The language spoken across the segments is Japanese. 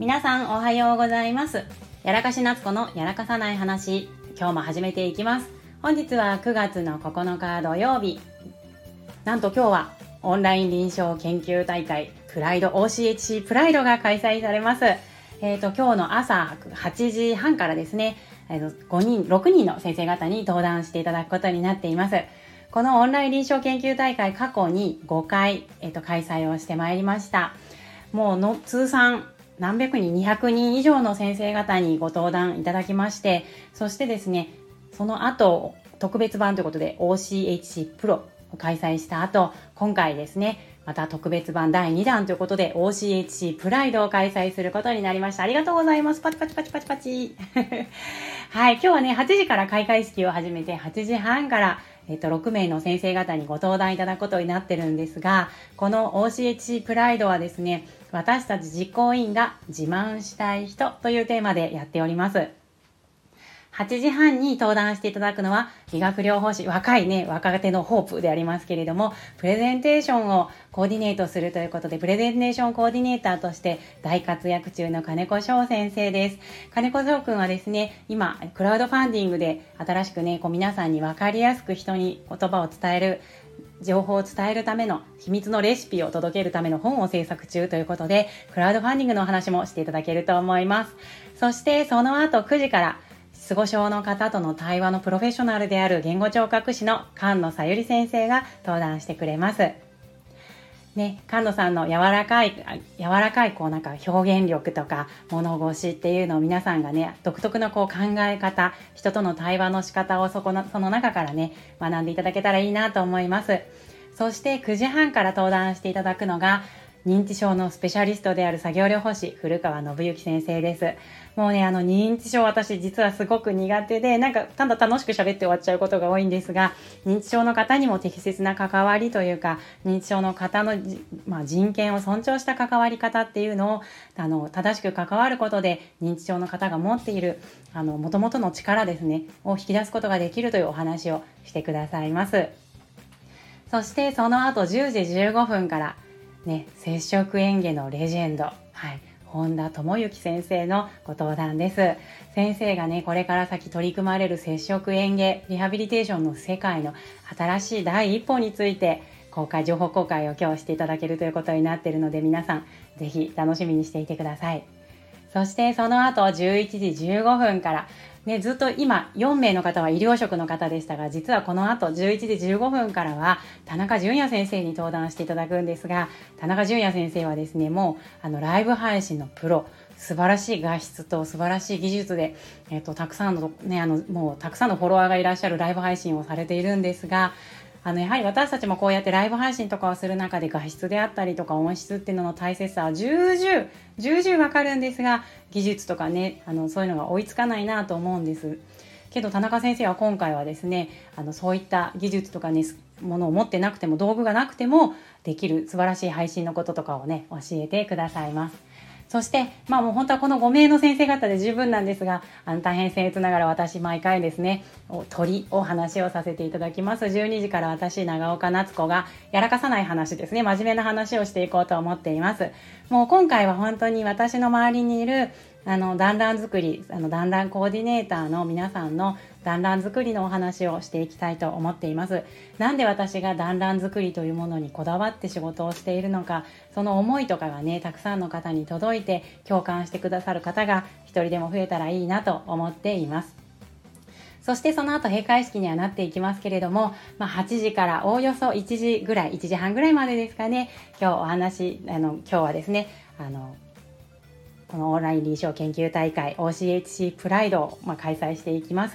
皆さんおはようございます。やらかし夏子のやらかさない話今日も始めていきます。本日は9月の9日土曜日なんと今日はオンライン臨床研究大会プライド OCHC プライドが開催されます。えっ、ー、と今日の朝8時半からですね5人6人の先生方に登壇していただくことになっています。このオンライン臨床研究大会過去に5回、えーと、開催をしてまいりました。もうの通算何百人200人以上の先生方にご登壇いただきましてそしてですねその後特別版ということで OCHC プロを開催した後今回ですねまた特別版第2弾ということで OCHC プライドを開催することになりました。ありがとうございます。パチパチパチパチパチ。はい、今日はね、8時から開会式を始めて8時半からえっと、6名の先生方にご登壇いただくことになってるんですが、この OCHC プライドはですね、私たち実行委員が自慢したい人というテーマでやっております。8時半に登壇していただくのは、理学療法士、若いね、若手のホープでありますけれども、プレゼンテーションをコーディネートするということで、プレゼンテーションコーディネーターとして大活躍中の金子翔先生です。金子翔くんはですね、今、クラウドファンディングで新しくね、こう皆さんに分かりやすく人に言葉を伝える情報を伝えるための秘密のレシピを届けるための本を制作中ということで、クラウドファンディングのお話もしていただけると思います。そしてその後9時から失語症の方との対話のプロフェッショナルである言語聴覚士の菅野さゆり先生が登壇してくれます。ね、菅野さんの柔らかい、柔らかいこうなんか表現力とか物腰っていうのを皆さんがね、独特のこう考え方、人との対話の仕方をそこの、その中からね、学んでいただけたらいいなと思います。そして9時半から登壇していただくのが、認知症のスペシャリストである作業療法士、古川信之先生です。もうね、あの、認知症私実はすごく苦手で、なんか、ただ楽しく喋って終わっちゃうことが多いんですが、認知症の方にも適切な関わりというか、認知症の方の、まあ、人権を尊重した関わり方っていうのを、あの、正しく関わることで、認知症の方が持っている、あの、元々の力ですね、を引き出すことができるというお話をしてくださいます。そしてその後10時15分からね、接触園芸のレジェンド、はい、本田智之先生のご登壇です。先生がね、これから先取り組まれる接触園芸、リハビリテーションの世界の新しい第一歩について、公開、情報公開を今日していただけるということになっているので、皆さん、ぜひ楽しみにしていてください。そしてその後11時15分からね、ずっと今4名の方は医療職の方でしたが実はこの後11時15分からは田中淳也先生に登壇していただくんですが田中淳也先生はですねもうあのライブ配信のプロ素晴らしい画質と素晴らしい技術で、えっと、たくさんのねあのもうたくさんのフォロワーがいらっしゃるライブ配信をされているんですがあのやはり私たちもこうやってライブ配信とかをする中で画質であったりとか音質っていうのの大切さは重々重々わかるんですが技術とかねあのそういうのが追いつかないなと思うんです。けど田中先生は今回はですねあのそういった技術とかねものを持ってなくても道具がなくてもできる素晴らしい配信のこととかをね教えてくださいます。そして、まあもう本当はこの5名の先生方で十分なんですが、あの大変僭越ながら私毎回ですね、鳥を話をさせていただきます。12時から私、長岡夏子がやらかさない話ですね、真面目な話をしていこうと思っています。もう今回は本当に私の周りにいるあの団らん作りあの団らんコーディネーターの皆さんの団らん作りのお話をしていきたいと思っています。なんで私が団らん作りというものにこだわって仕事をしているのかその思いとかがねたくさんの方に届いて共感してくださる方が一人でも増えたらいいなと思っています。そしてその後閉会式にはなっていきますけれども、まあ、8時からおおよそ1時ぐらい、1時半ぐらいまでですかね、今日お話、あの、今日はですね、あの、このオンライン臨床研究大会 OCHC プライドを、まあ、開催していきます。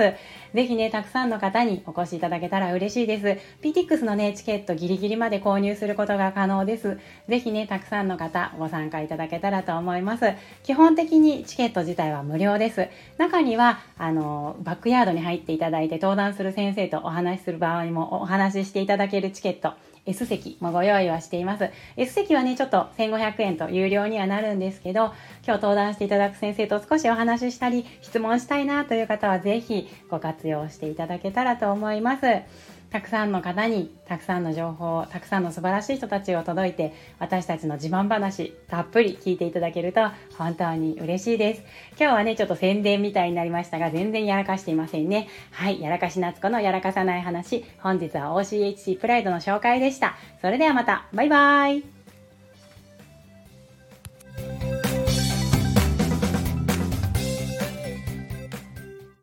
ぜひね、たくさんの方にお越しいただけたら嬉しいです。PTX のね、チケットギリギリまで購入することが可能です。ぜひね、たくさんの方ご参加いただけたらと思います。基本的にチケット自体は無料です。中には、あの、バックヤードに入っていただいて登壇する先生とお話しする場合もお話ししていただけるチケット S 席もご用意はしています。S 席はね、ちょっと1500円と有料にはなるんですけど、今日登壇していただく先生と少しお話ししたり、質問したいなという方はぜひご活用していただけたらと思います。たくさんの方にたくさんの情報たくさんの素晴らしい人たちを届いて私たちの自慢話たっぷり聞いていただけると本当に嬉しいです。今日はねちょっと宣伝みたいになりましたが全然やらかしていませんねはいやらかし夏子のやらかさない話本日は OCHC プライドの紹介でした。それではまた。バイバーイ。